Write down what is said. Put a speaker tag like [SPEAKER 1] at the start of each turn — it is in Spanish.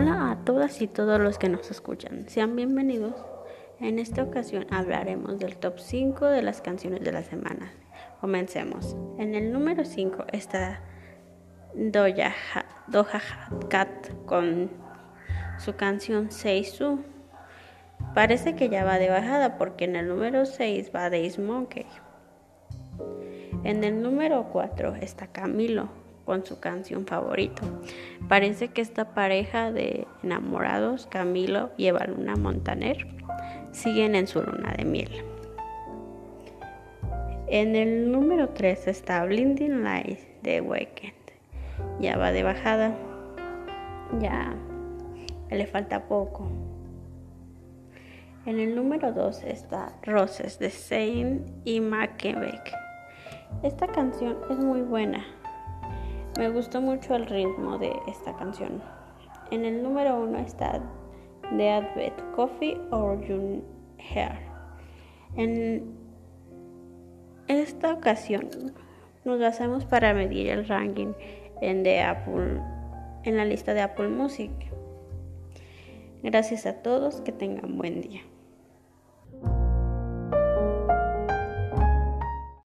[SPEAKER 1] Hola a todas y todos los que nos escuchan. Sean bienvenidos. En esta ocasión hablaremos del top 5 de las canciones de la semana. Comencemos. En el número 5 está Doja, Cat con su canción Seisu. Parece que ya va de bajada porque en el número 6 va Days Monkey. En el número 4 está Camilo con su canción favorito. Parece que esta pareja de enamorados, Camilo y Eva Luna Montaner, siguen en su luna de miel. En el número 3 está Blinding Lights de Weekend. Ya va de bajada. Ya le falta poco. En el número 2 está Roses de Saint y Mackenbeck. Esta canción es muy buena. Me gustó mucho el ritmo de esta canción. En el número uno está The Advent Coffee or Your Hair. En esta ocasión nos basamos para medir el ranking en, Apple, en la lista de Apple Music. Gracias a todos, que tengan buen día.